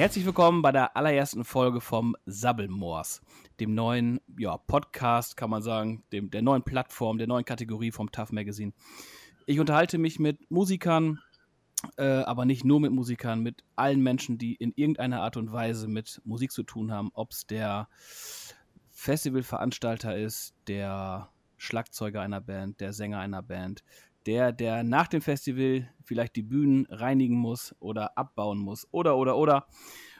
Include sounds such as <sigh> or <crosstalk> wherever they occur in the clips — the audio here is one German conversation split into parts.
Herzlich willkommen bei der allerersten Folge vom Sabbelmoors, dem neuen ja, Podcast, kann man sagen, dem, der neuen Plattform, der neuen Kategorie vom Tough Magazine. Ich unterhalte mich mit Musikern, äh, aber nicht nur mit Musikern, mit allen Menschen, die in irgendeiner Art und Weise mit Musik zu tun haben, ob es der Festivalveranstalter ist, der Schlagzeuger einer Band, der Sänger einer Band, der, der nach dem Festival vielleicht die Bühnen reinigen muss oder abbauen muss oder, oder, oder.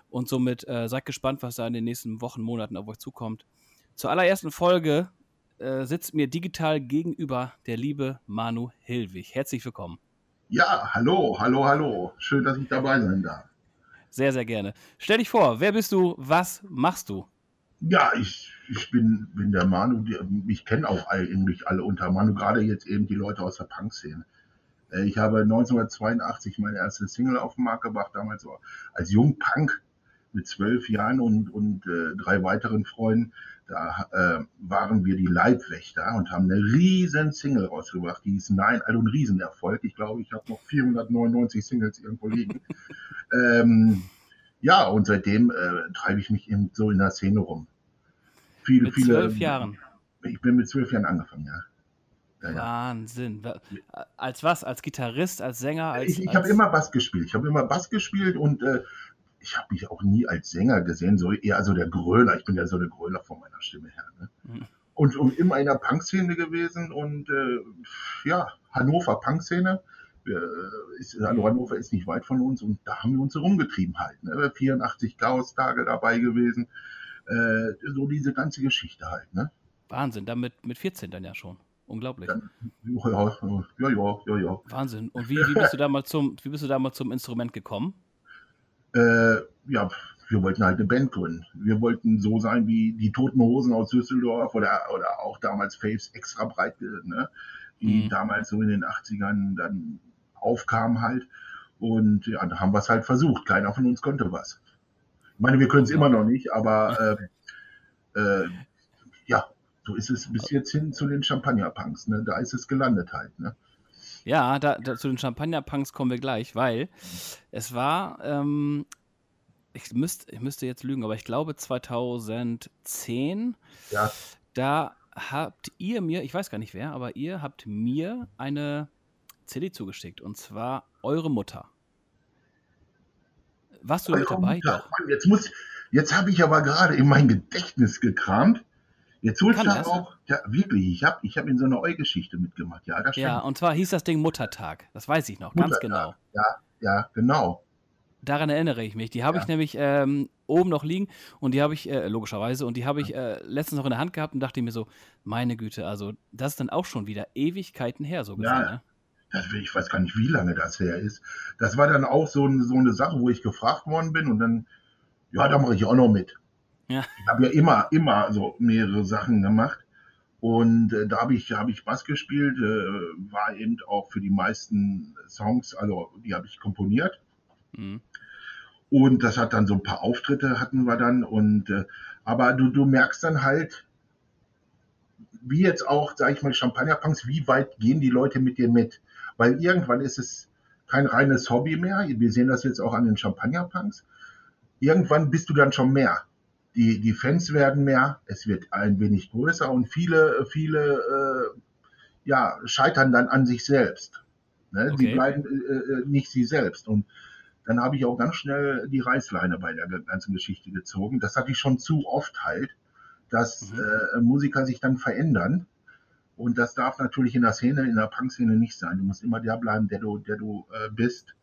Und somit äh, seid gespannt, was da in den nächsten Wochen, Monaten auf euch zukommt. Zur allerersten Folge äh, sitzt mir digital gegenüber der liebe Manu Hilwig. Herzlich willkommen. Ja, hallo, hallo, hallo. Schön, dass ich dabei sein darf. Sehr, sehr gerne. Stell dich vor, wer bist du, was machst du? Ja, ich, ich bin, bin der Manu, die, mich kennen auch eigentlich alle unter Manu, gerade jetzt eben die Leute aus der Punk-Szene. Äh, ich habe 1982 meine erste Single auf den Markt gebracht, damals so als Jungpunk mit zwölf Jahren und, und äh, drei weiteren Freunden. Da äh, waren wir die Leibwächter und haben eine riesen Single rausgebracht, die hieß Nein, also ein Riesenerfolg. Ich glaube, ich habe noch 499 Singles irgendwo liegen. <laughs> ähm, ja, und seitdem äh, treibe ich mich eben so in der Szene rum. Viele, mit viele, zwölf Jahren. Ich bin mit zwölf Jahren angefangen, ja. ja, ja. Wahnsinn. Als was? Als Gitarrist, als Sänger? Als, ich ich habe immer Bass gespielt. Ich habe immer Bass gespielt und äh, ich habe mich auch nie als Sänger gesehen, so eher so der Gröler. Ich bin ja so der Gröler von meiner Stimme her. Ne? Mhm. Und, und immer in der Punk-Szene gewesen und äh, ja, Hannover Punk-Szene ist, also Hannover ist nicht weit von uns und da haben wir uns rumgetrieben halt. Ne? 84 Chaos-Tage dabei gewesen. Äh, so diese ganze Geschichte halt. Ne? Wahnsinn, damit mit 14 dann ja schon. Unglaublich. Dann, ja, ja, ja, ja, ja. Wahnsinn. Und wie, wie, bist du damals zum, wie bist du damals zum Instrument gekommen? Äh, ja, wir wollten halt eine Band gründen. Wir wollten so sein wie die Toten Hosen aus Düsseldorf oder, oder auch damals Faves extra breit, ne? die mhm. damals so in den 80ern dann aufkam halt. Und ja, da haben wir es halt versucht. Keiner von uns konnte was. Ich meine, wir können es immer noch nicht, aber äh, äh, ja, so ist es bis jetzt hin zu den Champagner-Punks. Ne? Da ist es gelandet halt. Ne? Ja, da, da, zu den Champagner-Punks kommen wir gleich, weil es war, ähm, ich, müsst, ich müsste jetzt lügen, aber ich glaube 2010, ja. da habt ihr mir, ich weiß gar nicht wer, aber ihr habt mir eine CD zugeschickt und zwar eure Mutter. Warst du mit dabei? Mutter. Jetzt muss, jetzt habe ich aber gerade in mein Gedächtnis gekramt. Jetzt holst du auch, ja, wirklich, ich habe ich hab in so einer Eu-Geschichte mitgemacht, ja, das Ja, und zwar hieß das Ding Muttertag, das weiß ich noch, Muttertag. ganz genau. Ja, ja, genau. Daran erinnere ich mich. Die habe ja. ich nämlich ähm, oben noch liegen und die habe ich, äh, logischerweise, und die habe ich äh, letztens noch in der Hand gehabt und dachte mir so, meine Güte, also das ist dann auch schon wieder Ewigkeiten her, so gesehen. Ja, ne? Ich weiß gar nicht, wie lange das her ist. Das war dann auch so, so eine Sache, wo ich gefragt worden bin und dann, ja, da mache ich auch noch mit. Ja. Ich habe ja immer, immer so mehrere Sachen gemacht. Und äh, da habe ich, hab ich Bass gespielt, äh, war eben auch für die meisten Songs, also die habe ich komponiert. Mhm. Und das hat dann so ein paar Auftritte hatten wir dann. Und äh, aber du, du merkst dann halt, wie jetzt auch, sage ich mal, Champagnerpunks, wie weit gehen die Leute mit dir mit? Weil irgendwann ist es kein reines Hobby mehr. Wir sehen das jetzt auch an den Champagnerpunks. Irgendwann bist du dann schon mehr. Die, die Fans werden mehr, es wird ein wenig größer und viele, viele äh, ja, scheitern dann an sich selbst. Ne? Okay. Sie bleiben äh, äh, nicht sie selbst. Und dann habe ich auch ganz schnell die Reißleine bei der ganzen Geschichte gezogen. Das hatte ich schon zu oft halt, dass mhm. äh, Musiker sich dann verändern und das darf natürlich in der Szene, in der Punk-Szene nicht sein. Du musst immer der bleiben, der du, der du äh, bist.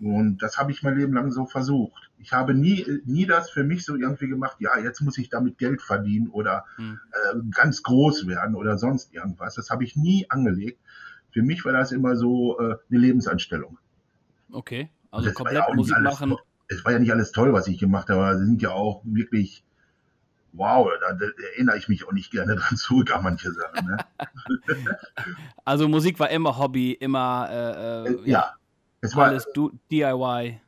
Und das habe ich mein Leben lang so versucht. Ich habe nie, nie das für mich so irgendwie gemacht, ja, jetzt muss ich damit Geld verdienen oder hm. äh, ganz groß werden oder sonst irgendwas. Das habe ich nie angelegt. Für mich war das immer so äh, eine Lebensanstellung. Okay, also komplett ja Musik machen. Es war ja nicht alles toll, was ich gemacht habe, aber es sind ja auch wirklich wow, da, da, erinnere ich mich auch nicht gerne <laughs> dran zurück an manche Sachen. Ne? <laughs> also Musik war immer Hobby, immer äh, äh, ja, es war alles du, DIY.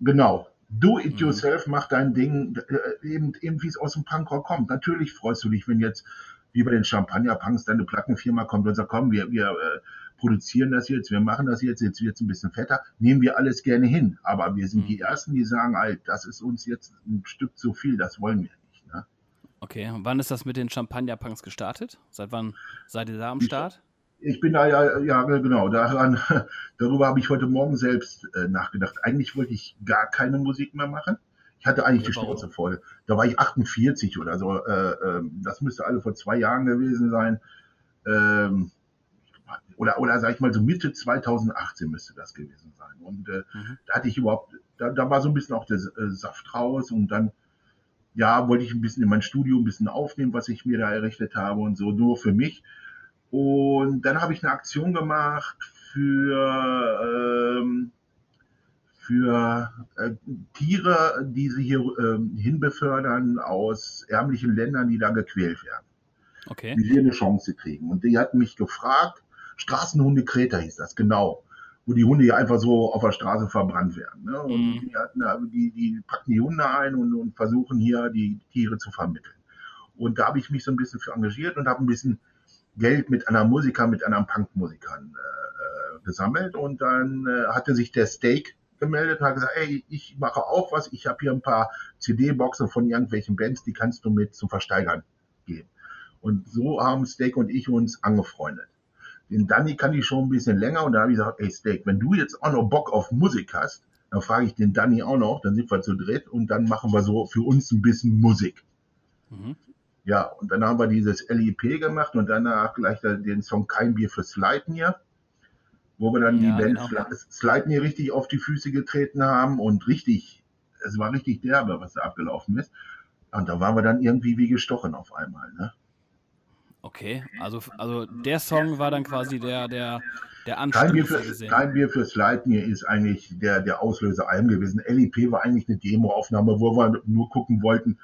Genau. Do it mhm. yourself, mhm. mach dein Ding, äh, eben, eben wie es aus dem Punkrock kommt. Natürlich freust du dich, wenn jetzt wie bei den Champagner-Punks deine Plattenfirma kommt und sagt, komm, wir, wir äh, produzieren das jetzt, wir machen das jetzt, jetzt wird es ein bisschen fetter, nehmen wir alles gerne hin. Aber wir sind mhm. die Ersten, die sagen, halt, das ist uns jetzt ein Stück zu viel, das wollen wir? Okay, und wann ist das mit den Champagner-Punks gestartet? Seit wann seid ihr da am Start? Ich, ich bin da ja, ja genau, daran, darüber habe ich heute Morgen selbst äh, nachgedacht. Eigentlich wollte ich gar keine Musik mehr machen. Ich hatte eigentlich die Schnauze voll. Da war ich 48 oder so. Äh, äh, das müsste alle vor zwei Jahren gewesen sein. Ähm, oder, oder sag ich mal so Mitte 2018 müsste das gewesen sein. Und äh, mhm. da hatte ich überhaupt, da, da war so ein bisschen auch der äh, Saft raus und dann, ja, wollte ich ein bisschen in mein Studio ein bisschen aufnehmen, was ich mir da errichtet habe und so, nur für mich. Und dann habe ich eine Aktion gemacht für, ähm, für äh, Tiere, die sie hier äh, hinbefördern aus ärmlichen Ländern, die da gequält werden. Okay. Die hier eine Chance kriegen. Und die hatten mich gefragt, Straßenhunde Kreta hieß das, genau. Wo die Hunde ja einfach so auf der Straße verbrannt werden. Ne? Und mhm. die, hatten, die, die packen die Hunde ein und, und versuchen hier die Tiere zu vermitteln. Und da habe ich mich so ein bisschen für engagiert und habe ein bisschen Geld mit einer Musiker, mit anderen Punkmusikern äh, äh, gesammelt. Und dann äh, hatte sich der Steak gemeldet und hat gesagt, ey, ich mache auch was. Ich habe hier ein paar CD-Boxen von irgendwelchen Bands, die kannst du mit zum Versteigern geben. Und so haben Steak und ich uns angefreundet. Den Danny kann ich schon ein bisschen länger und da habe ich gesagt, ey Steak, wenn du jetzt auch noch Bock auf Musik hast, dann frage ich den Danny auch noch, dann sind wir zu dritt und dann machen wir so für uns ein bisschen Musik. Mhm. Ja, und dann haben wir dieses LIP gemacht und danach gleich den Song Kein Bier für Sleipnir, wo wir dann ja, die Band genau. Sleipnir richtig auf die Füße getreten haben und richtig, es war richtig derbe, was da abgelaufen ist. Und da waren wir dann irgendwie wie gestochen auf einmal, ne? Okay, also, also der Song war dann quasi der, der, der Anstieg. Kein Bier, für, kein Bier fürs Leitner ist eigentlich der, der Auslöser allem gewesen. LIP war eigentlich eine Demoaufnahme, wo wir nur gucken wollten,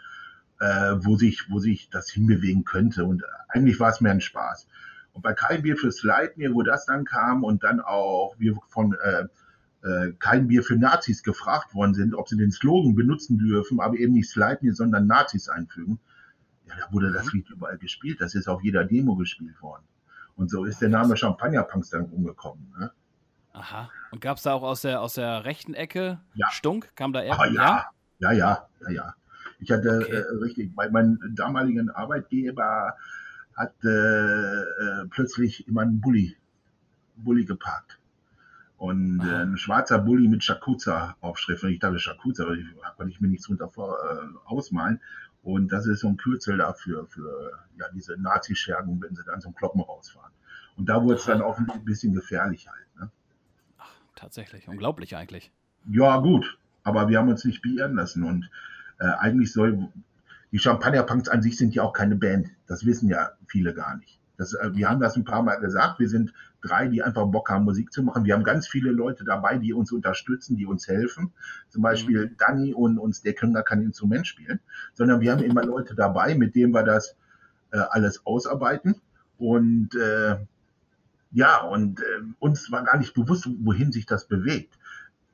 äh, wo, sich, wo sich das hinbewegen könnte. Und eigentlich war es mehr ein Spaß. Und bei Kein Bier fürs Leitner, wo das dann kam und dann auch wir von äh, äh, Kein Bier für Nazis gefragt worden sind, ob sie den Slogan benutzen dürfen, aber eben nicht Sleipnir, sondern Nazis einfügen ja, da wurde das mhm. Lied überall gespielt. Das ist auf jeder Demo gespielt worden. Und so ist der Name Champagnerpunks dann umgekommen. Ne? Aha. Und gab es da auch aus der, aus der rechten Ecke ja. Stunk? Kam da eher? Ah, ja. ja, ja, ja, ja. Ich hatte okay. äh, richtig, bei meinem damaligen Arbeitgeber hat äh, plötzlich immer ein Bulli, Bulli geparkt. Und äh, ein schwarzer Bulli mit Shakuza-Aufschrift. Und ich dachte, Shakuza, weil ich, konnte ich mir nichts drunter vor, äh, ausmalen. Und das ist so ein Kürzel dafür, für ja, diese Nazi-Schergen, wenn sie dann zum Kloppen rausfahren. Und da wurde es dann auch ein bisschen gefährlich halt. Ne? Ach, tatsächlich, unglaublich eigentlich. Ja, gut, aber wir haben uns nicht beirren lassen. Und äh, eigentlich soll, die Champagner-Punks an sich sind ja auch keine Band. Das wissen ja viele gar nicht. Das, äh, wir haben das ein paar Mal gesagt. Wir sind drei, die einfach Bock haben, Musik zu machen. Wir haben ganz viele Leute dabei, die uns unterstützen, die uns helfen. Zum Beispiel mhm. Danny und uns, der können gar kein Instrument spielen, sondern wir haben immer Leute dabei, mit denen wir das äh, alles ausarbeiten. Und äh, ja, und äh, uns war gar nicht bewusst, wohin sich das bewegt.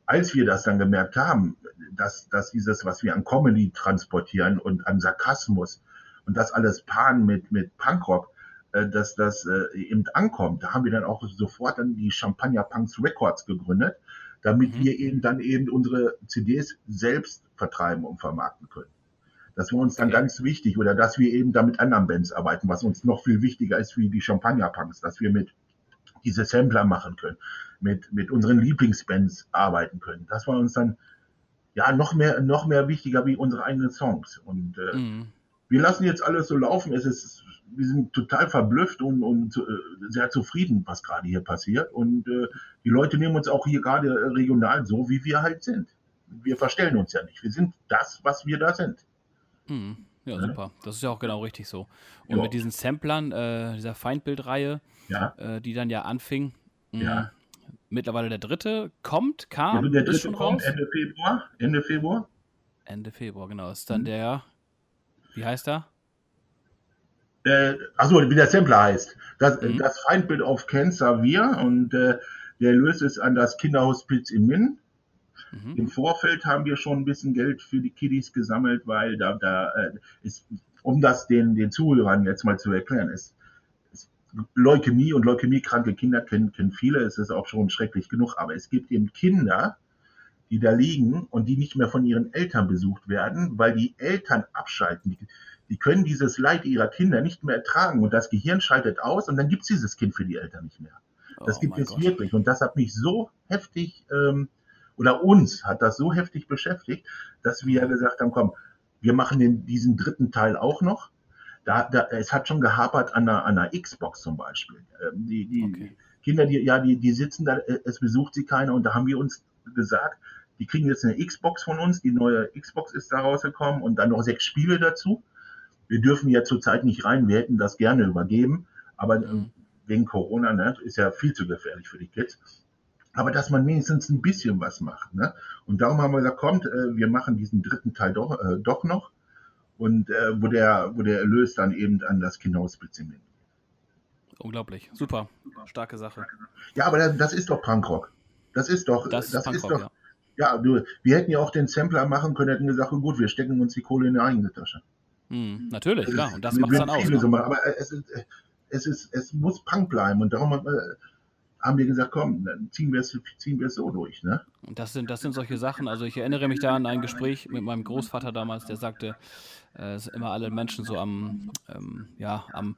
Als wir das dann gemerkt haben, dass, dass dieses, was wir an Comedy transportieren und an Sarkasmus und das alles paaren mit, mit Punkrock, dass das äh, eben ankommt. Da haben wir dann auch sofort dann die Champagner Punks Records gegründet, damit mhm. wir eben dann eben unsere CDs selbst vertreiben und vermarkten können. Das war uns dann okay. ganz wichtig oder dass wir eben da mit anderen Bands arbeiten, was uns noch viel wichtiger ist wie die Champagner Punks, dass wir mit diese Sampler machen können, mit, mit unseren Lieblingsbands arbeiten können. Das war uns dann ja noch mehr, noch mehr wichtiger wie unsere eigenen Songs. Und äh, mhm. Wir lassen jetzt alles so laufen. Es ist wir sind total verblüfft und, und äh, sehr zufrieden, was gerade hier passiert. Und äh, die Leute nehmen uns auch hier gerade regional so, wie wir halt sind. Wir verstellen uns ja nicht. Wir sind das, was wir da sind. Hm. Ja, ja, super. Das ist ja auch genau richtig so. Und ja. mit diesen Samplern, äh, dieser Feindbildreihe, ja. äh, die dann ja anfing, mh, ja. mittlerweile der dritte kommt, kam. Ja, der dritte kommt raus. Ende Februar. Ende Februar. Ende Februar, genau. Ist dann hm. der, wie heißt er? äh, achso, wie der Sampler heißt. Das, mhm. das Feindbild auf Cancer wir und äh, der löst es an das Kinderhospiz in Minn. Mhm. Im Vorfeld haben wir schon ein bisschen Geld für die Kiddies gesammelt, weil da, da äh, ist, um das den, den Zuhörern jetzt mal zu erklären, ist, ist Leukämie und leukämiekranke Kinder kennen, kennen viele, es ist auch schon schrecklich genug, aber es gibt eben Kinder, die da liegen und die nicht mehr von ihren Eltern besucht werden, weil die Eltern abschalten. Die, die können dieses Leid ihrer Kinder nicht mehr ertragen und das Gehirn schaltet aus und dann gibt es dieses Kind für die Eltern nicht mehr. Das oh gibt es Gott. wirklich und das hat mich so heftig ähm, oder uns hat das so heftig beschäftigt, dass wir gesagt haben, komm, wir machen den, diesen dritten Teil auch noch. Da, da, es hat schon gehapert an einer, an einer Xbox zum Beispiel. Ähm, die, die okay. Kinder, die, ja, die, die sitzen da, äh, es besucht sie keiner und da haben wir uns gesagt, die kriegen jetzt eine Xbox von uns, die neue Xbox ist da rausgekommen und dann noch sechs Spiele dazu. Wir dürfen ja zurzeit nicht rein, wir hätten das gerne übergeben, aber äh, mhm. wegen Corona ne, ist ja viel zu gefährlich für die Kids aber dass man wenigstens ein bisschen was macht. Ne? Und darum haben wir gesagt, kommt, äh, wir machen diesen dritten Teil doch, äh, doch noch und äh, wo, der, wo der Erlös dann eben an das Kinderhospiz geht. Unglaublich, super, starke Sache. Ja, aber das, das ist doch Punkrock. Das ist doch, das, das ist doch, ja. Ja. du, wir hätten ja auch den Sampler machen können, hätten gesagt, gut, wir stecken uns die Kohle in die eigene Tasche. Hm, natürlich, klar, und das macht es dann auch. So aber es, ist, es, ist, es muss Punk bleiben und darum äh, haben wir gesagt, komm, dann ziehen wir es, ziehen wir es so durch. Ne? Und das sind, das sind solche Sachen. Also ich erinnere mich da an ein Gespräch mit meinem Großvater damals, der sagte, äh, dass immer alle Menschen so am, ähm, ja, am,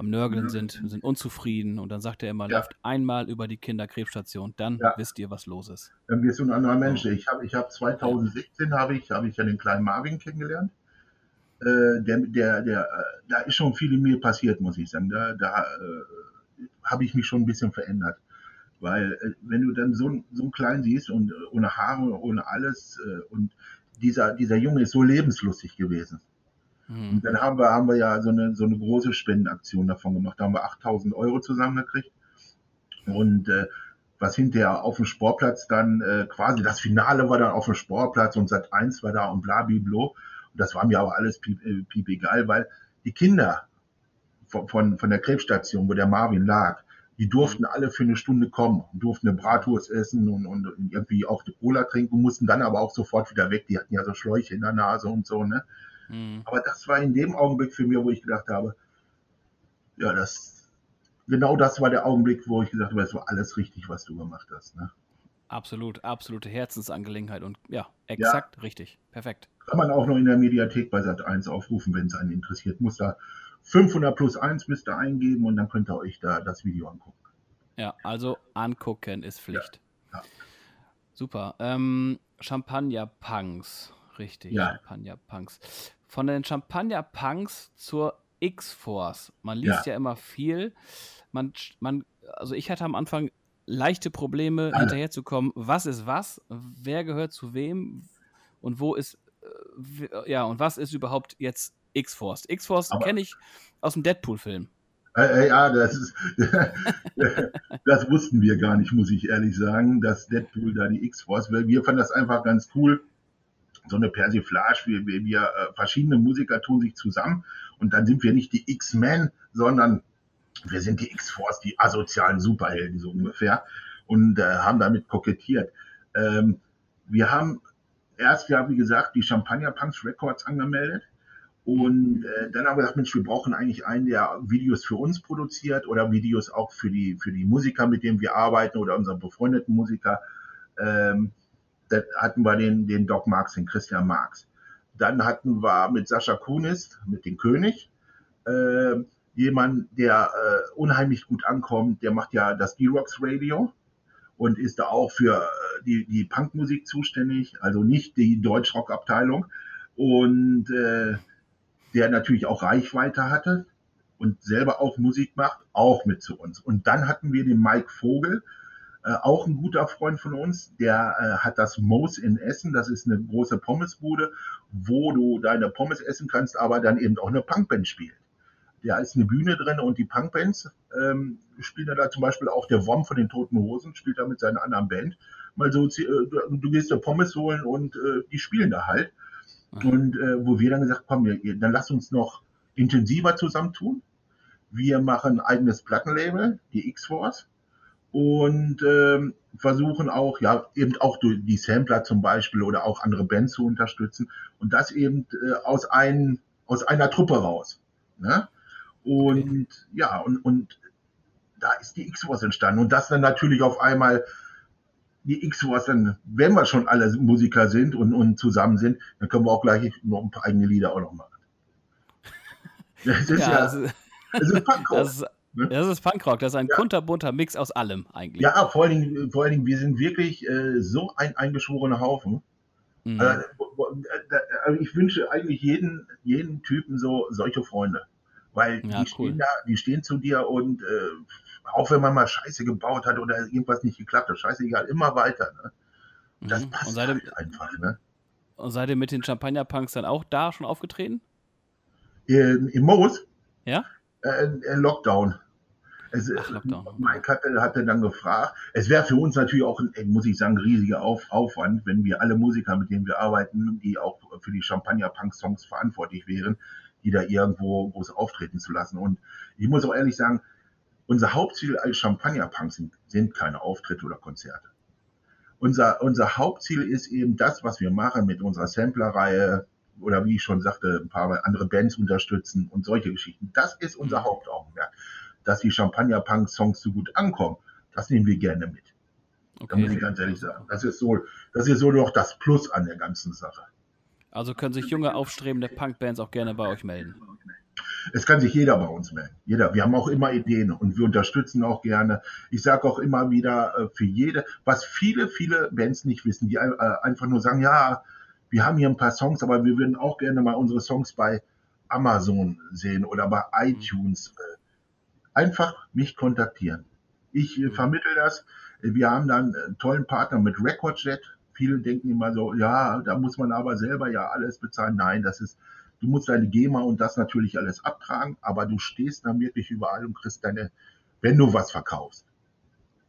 am Nörgeln sind, sind unzufrieden. Und dann sagt er immer, ja. läuft einmal über die Kinderkrebsstation, dann ja. wisst ihr, was los ist. Dann wirst du ein anderer Mensch. Ich habe ich hab 2016 habe ich, hab ich ja den kleinen Marvin kennengelernt. Äh, der, der, der, äh, da ist schon viel in mir passiert, muss ich sagen. Da, da äh, habe ich mich schon ein bisschen verändert. Weil äh, wenn du dann so, so einen kleinen siehst und ohne Haare, ohne alles äh, und dieser, dieser Junge ist so lebenslustig gewesen. Mhm. Und dann haben wir, haben wir ja so eine, so eine große Spendenaktion davon gemacht. Da haben wir 8000 Euro zusammengekriegt. Und äh, was hinterher auf dem Sportplatz dann äh, quasi, das Finale war dann auf dem Sportplatz und Sat 1 war da und bla, bla, Und das war mir aber alles piep, äh, piep egal, weil die Kinder von, von der Krebsstation, wo der Marvin lag, die durften alle für eine Stunde kommen, durften eine Bratwurst essen und, und irgendwie auch die Cola trinken, mussten dann aber auch sofort wieder weg. Die hatten ja so Schläuche in der Nase und so, ne? Mhm. Aber das war in dem Augenblick für mich, wo ich gedacht habe, ja, das, genau das war der Augenblick, wo ich gesagt habe, es war alles richtig, was du gemacht hast, ne? Absolut, absolute Herzensangelegenheit und ja, exakt ja. richtig. Perfekt. Kann man auch noch in der Mediathek bei Sat 1 aufrufen, wenn es einen interessiert. Muss da 500 plus 1 müsst ihr eingeben und dann könnt ihr euch da das Video angucken. Ja, also angucken ist Pflicht. Ja, ja. Super. Ähm, Champagner-Punks, richtig. Ja. Champagner-Punks. Von den Champagner-Punks zur X-Force. Man liest ja. ja immer viel. Man, man, also ich hatte am Anfang leichte Probleme, Alle. hinterherzukommen. Was ist was? Wer gehört zu wem? Und wo ist, äh, ja, und was ist überhaupt jetzt X-Force. X-Force kenne ich aus dem Deadpool-Film. Äh, äh, ja, das ist, <laughs> das wussten wir gar nicht, muss ich ehrlich sagen, dass Deadpool da die X-Force, weil wir fanden das einfach ganz cool. So eine Persiflage, wir, wir, wir äh, verschiedene Musiker tun sich zusammen und dann sind wir nicht die X-Men, sondern wir sind die X-Force, die asozialen Superhelden, so ungefähr, und äh, haben damit kokettiert. Ähm, wir haben erst ja, wie gesagt, die Champagner Punks Records angemeldet und äh, dann haben wir gesagt, Mensch, wir brauchen eigentlich einen, der Videos für uns produziert oder Videos auch für die, für die Musiker, mit denen wir arbeiten oder unsere befreundeten Musiker. Ähm, da hatten wir den, den Doc Marx, den Christian Marx. Dann hatten wir mit Sascha Kunis, mit dem König, äh, jemand, der äh, unheimlich gut ankommt. Der macht ja das D-Rocks Radio und ist da auch für äh, die, die Punkmusik zuständig, also nicht die Deutschrock-Abteilung. Und äh, der natürlich auch Reichweite hatte und selber auch Musik macht, auch mit zu uns. Und dann hatten wir den Mike Vogel, äh, auch ein guter Freund von uns, der äh, hat das Moos in Essen, das ist eine große Pommesbude, wo du deine Pommes essen kannst, aber dann eben auch eine Punkband spielt. Da ist eine Bühne drin und die Punkbands ähm, spielen da zum Beispiel auch der Wom von den Toten Hosen, spielt da mit seiner anderen Band. Mal so, äh, du, gehst da Pommes holen und äh, die spielen da halt. Und äh, wo wir dann gesagt haben, komm, dann lass uns noch intensiver zusammentun. Wir machen ein eigenes Plattenlabel, die X-Force, und ähm, versuchen auch, ja, eben auch die Sampler zum Beispiel oder auch andere Bands zu unterstützen und das eben äh, aus, ein, aus einer Truppe raus. Ne? Und okay. ja, und, und da ist die X-Force entstanden. Und das dann natürlich auf einmal die X-Force, dann, wenn wir schon alle Musiker sind und, und zusammen sind, dann können wir auch gleich noch ein paar eigene Lieder auch noch machen. <laughs> Das ist ja, ja das ist, das <laughs> ist Punkrock. Das ist, ne? das ist Punkrock, das ist ein ja. kunterbunter Mix aus allem eigentlich. Ja, vor allen Dingen, vor allen Dingen wir sind wirklich äh, so ein eingeschworener Haufen. Mhm. Also, also ich wünsche eigentlich jeden, jeden Typen so solche Freunde. Weil ja, die, cool. stehen da, die stehen zu dir und äh, auch wenn man mal Scheiße gebaut hat oder irgendwas nicht geklappt hat, scheißegal, immer weiter. Ne? Das mhm. passt halt ihr, einfach. Ne? Und seid ihr mit den Champagner-Punks dann auch da schon aufgetreten? In, in Moos? Ja? Äh, äh Lockdown. Es, Ach, Lockdown. Mike hatte, hatte dann gefragt, es wäre für uns natürlich auch, ein, muss ich sagen, riesiger Auf, Aufwand, wenn wir alle Musiker, mit denen wir arbeiten, die auch für die Champagner-Punk-Songs verantwortlich wären, die da irgendwo groß auftreten zu lassen. Und ich muss auch ehrlich sagen, unser Hauptziel als Champagner-Punks sind, sind keine Auftritte oder Konzerte. Unser, unser Hauptziel ist eben das, was wir machen mit unserer Sampler-Reihe oder wie ich schon sagte, ein paar andere Bands unterstützen und solche Geschichten. Das ist unser Hauptaugenmerk. Dass die Champagner-Punk-Songs so gut ankommen, das nehmen wir gerne mit. Okay. Da muss ich ganz ehrlich sagen. Das ist so, das ist so noch das Plus an der ganzen Sache. Also können sich junge, aufstrebende Punk-Bands auch gerne bei euch melden. Es kann sich jeder bei uns melden. Jeder. Wir haben auch immer Ideen und wir unterstützen auch gerne. Ich sage auch immer wieder äh, für jede, was viele, viele Bands nicht wissen, die äh, einfach nur sagen, ja, wir haben hier ein paar Songs, aber wir würden auch gerne mal unsere Songs bei Amazon sehen oder bei iTunes. Äh, einfach mich kontaktieren. Ich mhm. vermittel das. Wir haben dann einen tollen Partner mit RecordJet. Viele denken immer so, ja, da muss man aber selber ja alles bezahlen. Nein, das ist Du musst deine GEMA und das natürlich alles abtragen, aber du stehst dann wirklich überall und kriegst deine, wenn du was verkaufst,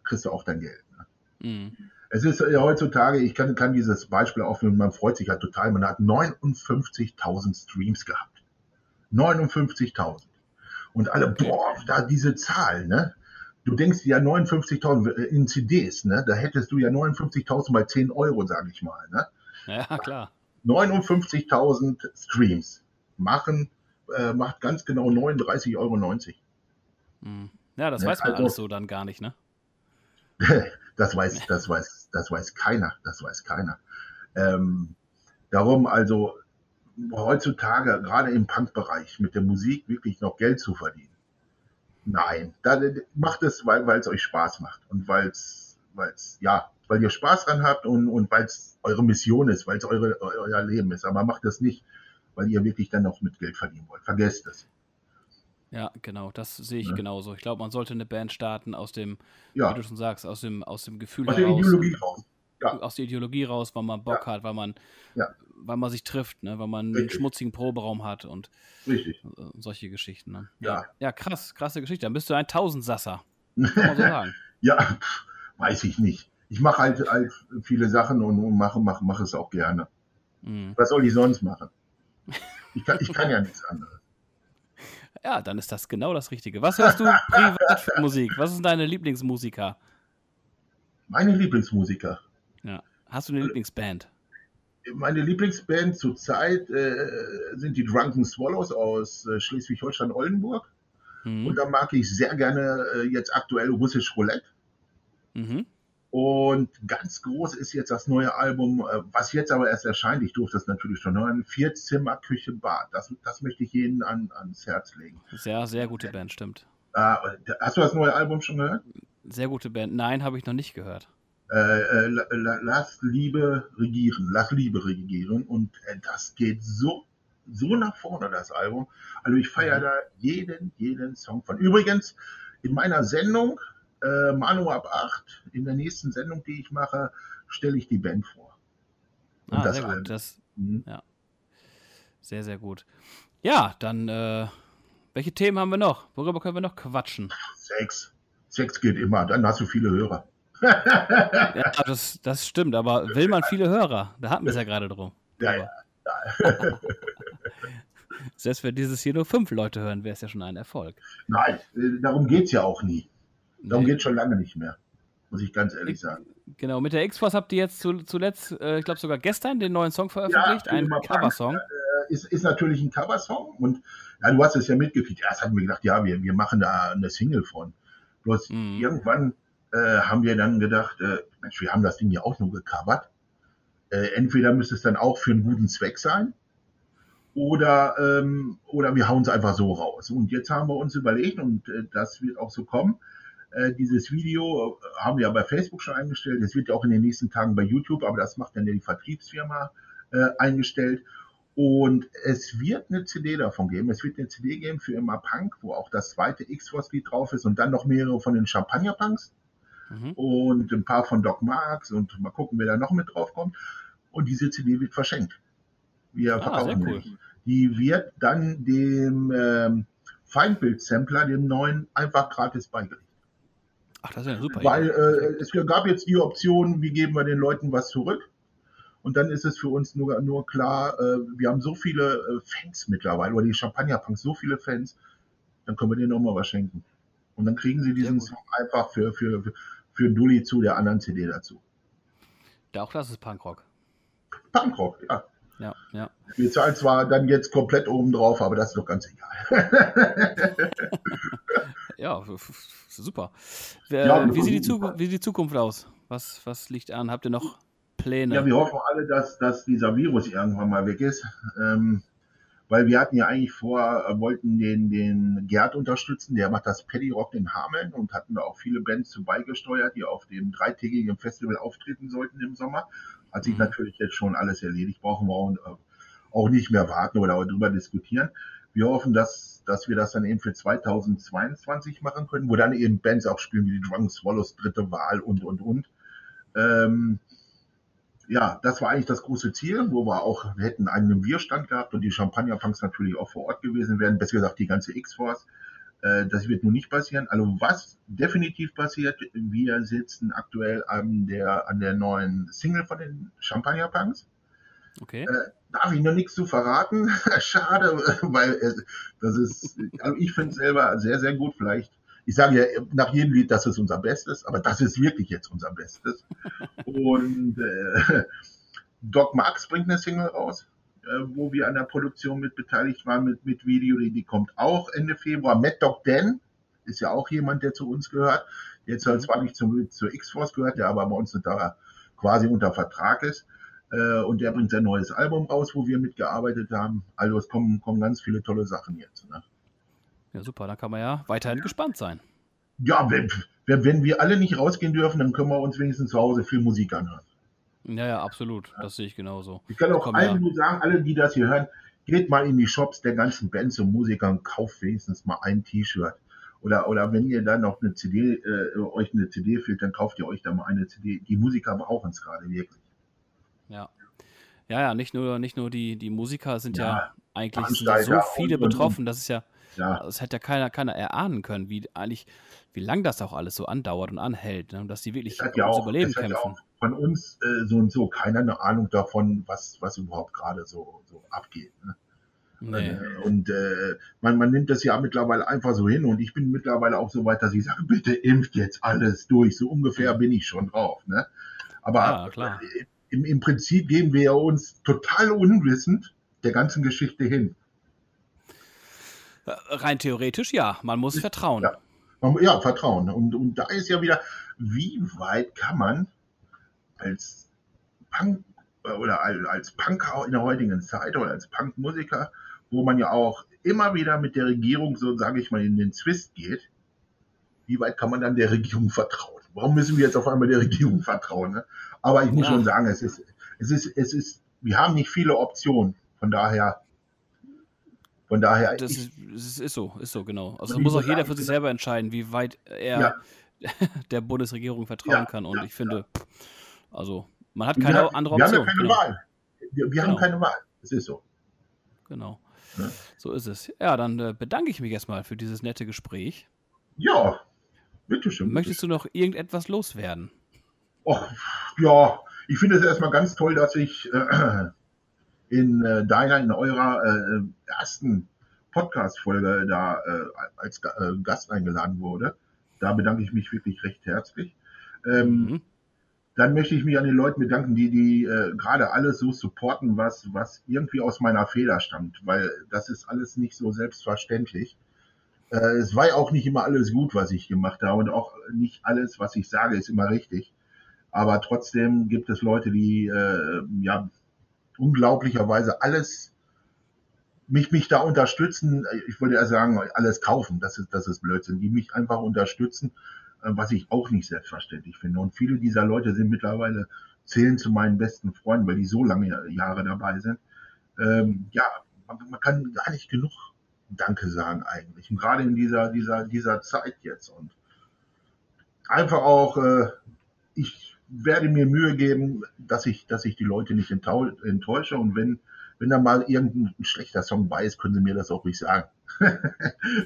kriegst du auch dein Geld. Ne? Mhm. Es ist ja heutzutage, ich kann, kann dieses Beispiel aufnehmen, man freut sich halt total, man hat 59.000 Streams gehabt. 59.000. Und alle, boah, da diese Zahl, ne? Du denkst ja 59.000 äh, in CDs, ne? Da hättest du ja 59.000 bei 10 Euro, sage ich mal, ne? Ja, klar. 59.000 Streams machen, äh, macht ganz genau 39,90 Euro. Hm. Ja, das ja, weiß man also, alles so dann gar nicht, ne? <laughs> das weiß, das weiß, das weiß keiner, das weiß keiner. Ähm, darum also heutzutage, gerade im Punk-Bereich, mit der Musik wirklich noch Geld zu verdienen. Nein, da, macht es, weil es euch Spaß macht und weil es, ja, weil ihr Spaß dran habt und, und weil es eure Mission ist, weil es eure, euer Leben ist. Aber macht das nicht, weil ihr wirklich dann noch mit Geld verdienen wollt. Vergesst es. Ja, genau, das sehe ich ja. genauso. Ich glaube, man sollte eine Band starten aus dem, ja. wie du schon sagst, aus dem, aus dem Gefühl aus heraus. Der Ideologie raus. Ja. Aus der Ideologie raus, weil man Bock hat, weil man, weil man sich trifft, ne? weil man Richtig. einen schmutzigen Proberaum hat und Richtig. solche Geschichten. Ne? Ja. ja, krass, krasse Geschichte. Dann bist du ein Tausendsasser. <laughs> Kann man so sagen. ja, weiß ich nicht ich mache halt, halt viele Sachen und, und mache, mache, mache es auch gerne. Mhm. Was soll ich sonst machen? Ich kann, ich kann ja nichts anderes. Ja, dann ist das genau das Richtige. Was hörst du <laughs> privat für Musik? Was sind deine Lieblingsmusiker? Meine Lieblingsmusiker. Ja. Hast du eine Lieblingsband? Meine Lieblingsband zurzeit äh, sind die Drunken Swallows aus äh, Schleswig-Holstein-Oldenburg. Mhm. Und da mag ich sehr gerne äh, jetzt aktuell Russisch Roulette. Mhm. Und ganz groß ist jetzt das neue Album, äh, was jetzt aber erst erscheint. Ich durfte das natürlich schon hören. Vierzimmer, Küche, Bad. Das, das möchte ich jedem an, ans Herz legen. Sehr, sehr gute Band, stimmt. Äh, hast du das neue Album schon gehört? Sehr gute Band. Nein, habe ich noch nicht gehört. Äh, äh, lass Liebe regieren. Lass Liebe regieren. Und äh, das geht so, so nach vorne, das Album. Also ich feiere mhm. da jeden, jeden Song von. Übrigens, in meiner Sendung äh, Manu ab 8. In der nächsten Sendung, die ich mache, stelle ich die Band vor. Und ah, das sehr gut. Das, mhm. ja. Sehr, sehr gut. Ja, dann, äh, welche Themen haben wir noch? Worüber können wir noch quatschen? Sex. Sex geht immer, dann hast du viele Hörer. <laughs> ja, das, das stimmt, aber will man viele Hörer? Da hatten wir es ja gerade drum. Ja, ja. <laughs> Selbst wenn dieses hier nur fünf Leute hören, wäre es ja schon ein Erfolg. Nein, äh, darum geht es ja auch nie. Darum nee. geht schon lange nicht mehr, muss ich ganz ehrlich sagen. Genau, mit der X-Force habt ihr jetzt zuletzt, äh, ich glaube sogar gestern, den neuen Song veröffentlicht, ja, einen Coversong. Äh, ist, ist natürlich ein Coversong und ja, du hast es ja mitgekriegt. Erst hatten wir gedacht, ja, wir, wir machen da eine Single von. Bloß mhm. irgendwann äh, haben wir dann gedacht, äh, Mensch, wir haben das Ding ja auch nur gecovert. Äh, entweder müsste es dann auch für einen guten Zweck sein oder, ähm, oder wir hauen es einfach so raus. Und jetzt haben wir uns überlegt, und äh, das wird auch so kommen, äh, dieses Video haben wir ja bei Facebook schon eingestellt. Es wird ja auch in den nächsten Tagen bei YouTube, aber das macht dann ja die Vertriebsfirma äh, eingestellt. Und es wird eine CD davon geben. Es wird eine CD geben für immer Punk, wo auch das zweite X-Force-Lied drauf ist und dann noch mehrere von den Champagner-Punks mhm. und ein paar von Doc Marks und mal gucken, wer da noch mit drauf kommt. Und diese CD wird verschenkt. Wir ah, verkaufen cool. die. wird dann dem ähm, Feindbild-Sampler, dem neuen, einfach gratis beigelegt. Ach, das ist ja super. Weil äh, es gab jetzt die Option, wie geben wir den Leuten was zurück? Und dann ist es für uns nur, nur klar, äh, wir haben so viele äh, Fans mittlerweile, oder die Champagner-Punks, so viele Fans, dann können wir denen nochmal was schenken. Und dann kriegen sie diesen Song einfach für, für, für, für Dulli zu der anderen CD dazu. Ja, auch das ist Punkrock. Punkrock, ja. Ja, ja. Die zahlen zwar dann jetzt komplett oben drauf, aber das ist doch ganz egal. <laughs> ja, super. Ja, wie, sieht die wie sieht die Zukunft aus? Was, was liegt an? Habt ihr noch Pläne? Ja, wir hoffen alle, dass, dass dieser Virus irgendwann mal weg ist. Ähm, weil wir hatten ja eigentlich vor, äh, wollten den, den Gerd unterstützen, der macht das Paddy Rock in Hameln und hatten da auch viele Bands zu beigesteuert, die auf dem dreitägigen Festival auftreten sollten im Sommer. Hat sich mhm. natürlich jetzt schon alles erledigt, brauchen wir auch, äh, auch nicht mehr warten oder darüber diskutieren. Wir hoffen, dass, dass wir das dann eben für 2022 machen können, wo dann eben Bands auch spielen wie die Drunk Swallows, dritte Wahl und, und, und. Ähm, ja, das war eigentlich das große Ziel, wo wir auch hätten einen Bierstand gehabt und die Champagner-Punks natürlich auch vor Ort gewesen wären, besser gesagt die ganze X-Force. Äh, das wird nun nicht passieren. Also was definitiv passiert, wir sitzen aktuell an der, an der neuen Single von den Champagner-Punks. Okay. Äh, darf ich noch nichts zu verraten? <laughs> Schade, weil äh, das ist, also ich finde es selber sehr, sehr gut. Vielleicht ich sage ja nach jedem Lied, das ist unser Bestes, aber das ist wirklich jetzt unser Bestes. Und äh, Doc Marx bringt eine Single raus, äh, wo wir an der Produktion mit beteiligt waren, mit, mit Video, die, kommt auch Ende Februar. Mad Dog Dan ist ja auch jemand, der zu uns gehört. Jetzt halt zwar nicht zum, zur X-Force gehört, der aber bei uns da quasi unter Vertrag ist. Äh, und der bringt sein neues Album raus, wo wir mitgearbeitet haben. Also es kommen, kommen ganz viele tolle Sachen jetzt. Ne? Ja, super, dann kann man ja weiterhin gespannt sein. Ja, wenn, wenn wir alle nicht rausgehen dürfen, dann können wir uns wenigstens zu Hause viel Musik anhören. Ja, ja, absolut. Das sehe ich genauso. Ich kann auch allen nur sagen, alle, die das hier hören, geht mal in die Shops der ganzen Bands und Musiker und kauft wenigstens mal ein T-Shirt. Oder, oder wenn ihr dann noch eine CD, äh, euch eine CD fehlt, dann kauft ihr euch da mal eine CD. Die Musiker brauchen es gerade wirklich. Ja. Ja, ja, nicht nur, nicht nur die, die Musiker sind ja, ja eigentlich sind so viele betroffen. Das ist ja, ja. Das hätte ja keiner, keiner erahnen können, wie eigentlich, wie lang das auch alles so andauert und anhält, ne? dass die wirklich ums ja auch, Überleben kämpfen. Ja von uns äh, so und so keiner eine Ahnung davon, was, was überhaupt gerade so, so abgeht. Ne? Nee. Äh, und äh, man, man nimmt das ja mittlerweile einfach so hin und ich bin mittlerweile auch so weit, dass ich sage, <laughs> bitte impft jetzt alles durch. So ungefähr bin ich schon drauf. Ne? Aber ja, im, im Prinzip geben wir uns total unwissend der ganzen Geschichte hin. Rein theoretisch ja, man muss vertrauen. Ja, ja vertrauen. Und, und da ist ja wieder, wie weit kann man als Punk äh, oder als Punker in der heutigen Zeit oder als Punkmusiker, wo man ja auch immer wieder mit der Regierung, so sage ich mal, in den Zwist geht, wie weit kann man dann der Regierung vertrauen? Warum müssen wir jetzt auf einmal der Regierung vertrauen? Ne? Aber ich muss ja. schon sagen, es ist, es ist, es ist, wir haben nicht viele Optionen. Von daher von daher. Das ist, das ist, so, ist so, genau. Also muss auch jeder für sich selber entscheiden, wie weit er ja. <laughs> der Bundesregierung vertrauen ja, kann. Und ich finde, also man hat keine wir, andere Option. Wir haben ja keine genau. Wahl. Wir, wir genau. haben keine Wahl. Es ist so. Genau. So ist es. Ja, dann äh, bedanke ich mich erstmal für dieses nette Gespräch. Ja, bitteschön. Möchtest du noch irgendetwas loswerden? Och, ja, ich finde es erstmal ganz toll, dass ich äh, <clears throat> in äh, deiner, in eurer äh, ersten Podcast-Folge da als Gast eingeladen wurde. Da bedanke ich mich wirklich recht herzlich. Ähm, mhm. dann möchte ich mich an den Leuten bedanken, die, die gerade alles so supporten, was, was irgendwie aus meiner Feder stammt, weil das ist alles nicht so selbstverständlich. Äh, es war ja auch nicht immer alles gut, was ich gemacht habe und auch nicht alles, was ich sage, ist immer richtig. Aber trotzdem gibt es Leute, die äh, ja unglaublicherweise alles mich, mich da unterstützen. Ich würde ja sagen, alles kaufen, das ist, das ist Blödsinn, die mich einfach unterstützen äh, was ich auch nicht selbstverständlich finde. Und viele dieser Leute sind mittlerweile, zählen zu meinen besten Freunden, weil die so lange Jahre dabei sind. Ähm, ja, man, man, kann gar nicht genug Danke sagen eigentlich. Und gerade in dieser, dieser, dieser Zeit jetzt. Und einfach auch, äh, ich werde mir Mühe geben, dass ich, dass ich die Leute nicht enttäusche. Und wenn, wenn da mal irgendein schlechter Song bei ist, können sie mir das auch ruhig sagen. <laughs>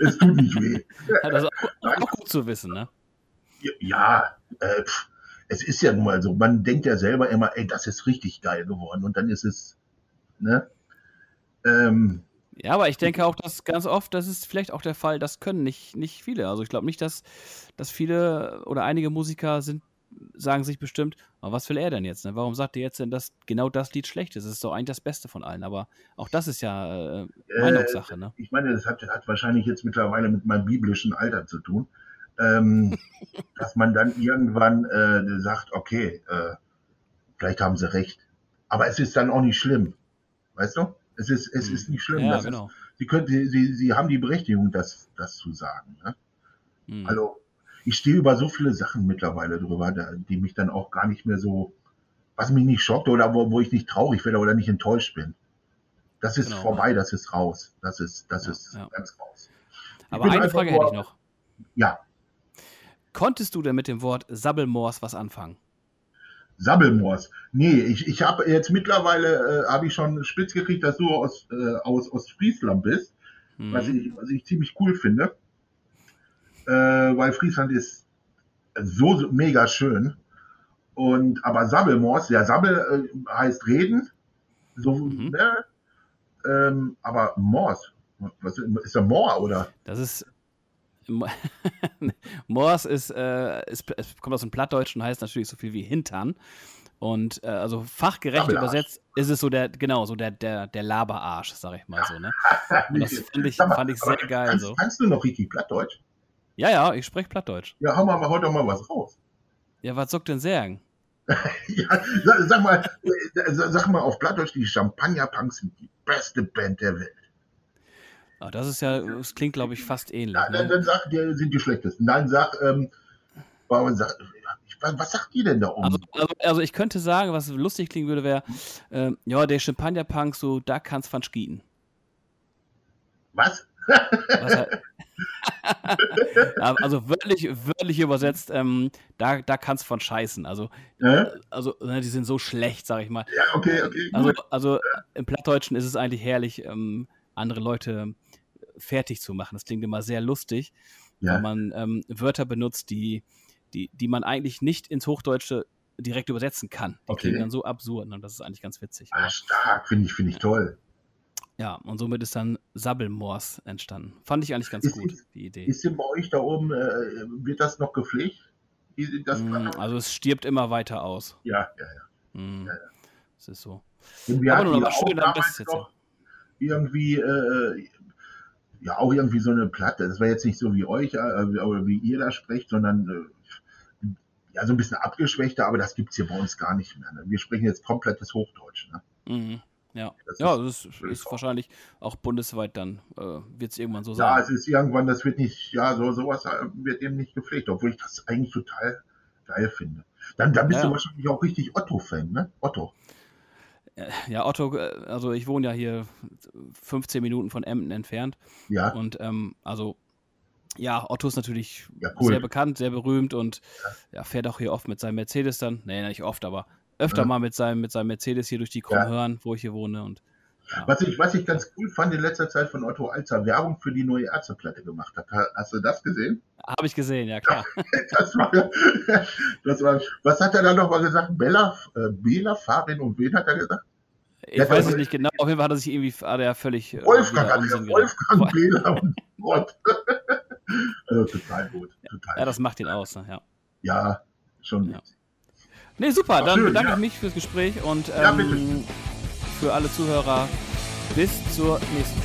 es tut nicht weh. Ja, das ist auch, auch gut zu wissen, ne? ja, äh, pff, es ist ja nun mal so. Man denkt ja selber immer, ey, das ist richtig geil geworden. Und dann ist es, ne? Ähm, ja, aber ich denke auch, dass ganz oft, das ist vielleicht auch der Fall, das können nicht, nicht viele. Also ich glaube nicht, dass, dass viele oder einige Musiker sind, sagen sich bestimmt, aber was will er denn jetzt? Ne? Warum sagt er jetzt denn, dass genau das Lied schlecht ist? Das ist doch eigentlich das Beste von allen. Aber auch das ist ja äh, Meinungssache. Äh, ne? Ich meine, das hat, hat wahrscheinlich jetzt mittlerweile mit meinem biblischen Alter zu tun ähm, <laughs> dass man dann irgendwann äh, sagt, okay, äh, vielleicht haben sie recht. Aber es ist dann auch nicht schlimm. Weißt du? Es ist, es ist nicht schlimm. Ja, genau. Ist, sie, können, sie, sie, haben die Berechtigung, das, das zu sagen. Ne? Mhm. Also, ich stehe über so viele Sachen mittlerweile drüber, die mich dann auch gar nicht mehr so, was mich nicht schockt oder wo, wo ich nicht traurig werde oder nicht enttäuscht bin. Das ist genau. vorbei, das ist raus. Das ist, das ja, ist ganz raus. Aber eine Frage nur, hätte ich noch. Ja. Konntest du denn mit dem Wort Sabbelmoors was anfangen? Sabbelmoors. Nee, ich, ich habe jetzt mittlerweile, äh, habe ich schon spitz gekriegt, dass du aus, äh, aus Ostfriesland bist, mhm. was, ich, was ich ziemlich cool finde, äh, weil Friesland ist so, so mega schön. Und aber Sabbelmoors, ja, Sabbel äh, heißt reden, so, mhm. ne? Ähm, aber Moors, was ist der Moor oder? Das ist Mors <laughs> ist, äh, ist, kommt aus dem Plattdeutschen und heißt natürlich so viel wie Hintern. Und äh, also fachgerecht übersetzt ist es so der, genau, so der, der, der Laberarsch, sag ich mal so, ne? <laughs> Und das fand ich, fand ich sehr geil. Kannst, so. kannst du noch richtig Plattdeutsch? Ja, ja, ich spreche Plattdeutsch. Ja, hau mal heute mal was raus. Ja, was sagt denn sagen? <laughs> ja, sag, sag, mal, äh, sag mal auf Plattdeutsch, die Champagner Punks sind die beste Band der Welt. Oh, das ist ja, das klingt, glaube ich, fast ähnlich. Ja, ne? dann, sag, die sind die schlechtesten. Nein, sag, ähm, sag was sagt ihr denn da oben? Also, also, also, ich könnte sagen, was lustig klingen würde, wäre, äh, ja, der Champagner-Punk, so, da kann's von schieten. Was? was halt, <laughs> also wörtlich, wörtlich übersetzt, ähm, da, da kann's von scheißen. Also, äh? also ne, die sind so schlecht, sag ich mal. Ja, okay, okay. Also, also im Plattdeutschen ist es eigentlich herrlich, ähm, andere Leute fertig zu machen. Das klingt immer sehr lustig, ja. wenn man ähm, Wörter benutzt, die, die, die man eigentlich nicht ins Hochdeutsche direkt übersetzen kann. Die okay. klingen dann so absurd und das ist eigentlich ganz witzig. Ah, stark, finde ich, finde ich toll. Ja, und somit ist dann Sabbelmoors entstanden. Fand ich eigentlich ganz ist, gut, die Idee. Ist denn bei euch da oben, äh, wird das noch gepflegt? Mm, also es stirbt immer weiter aus. Ja, ja, ja. Mm, ja, ja. Das ist so. Und wir aber, aber schön, dann ist jetzt noch irgendwie äh, ja auch irgendwie so eine Platte. Das war jetzt nicht so wie euch äh, oder wie ihr da sprecht, sondern äh, ja so ein bisschen abgeschwächter, aber das gibt es hier bei uns gar nicht mehr. Ne? Wir sprechen jetzt komplettes Hochdeutsch. Ne? Mhm. Ja, das ja, ist, das ist, wahrscheinlich auch bundesweit dann, äh, wird es irgendwann so sein. Ja, es ist irgendwann, das wird nicht, ja, so sowas äh, wird eben nicht gepflegt, obwohl ich das eigentlich total geil finde. Dann, dann bist ja. du wahrscheinlich auch richtig Otto-Fan, ne? Otto. Äh, ja, Otto, äh, also ich wohne ja hier 15 Minuten von Emden entfernt. Ja. Und ähm, also ja, Otto ist natürlich ja, cool. sehr bekannt, sehr berühmt und ja. ja. fährt auch hier oft mit seinem Mercedes dann. Nee, nicht oft, aber öfter mal mit seinem, mit seinem Mercedes hier durch die Krummhörn, wo ich hier wohne. Und, was, ich, was ich ganz cool fand in letzter Zeit von Otto, als er Werbung für die neue Ärzteplatte gemacht hat. Hast du das gesehen? Habe ich gesehen, ja klar. <laughs> das war, das war, was hat er da nochmal gesagt? Bella, äh, Bela, Farin und wen hat er gesagt? Ich ja, weiß es nicht genau. Auf jeden Fall hat er sich irgendwie hat er völlig. Äh, Wolfgang hat er, Wolfgang Bela und Gott. <laughs> also, total gut. Total ja, das macht ihn aus, ne? ja. Ja, schon. Ja. Nee, super. Ach, dann schön, bedanke ja. ich mich fürs Gespräch und ähm, ja, für alle Zuhörer bis zur nächsten.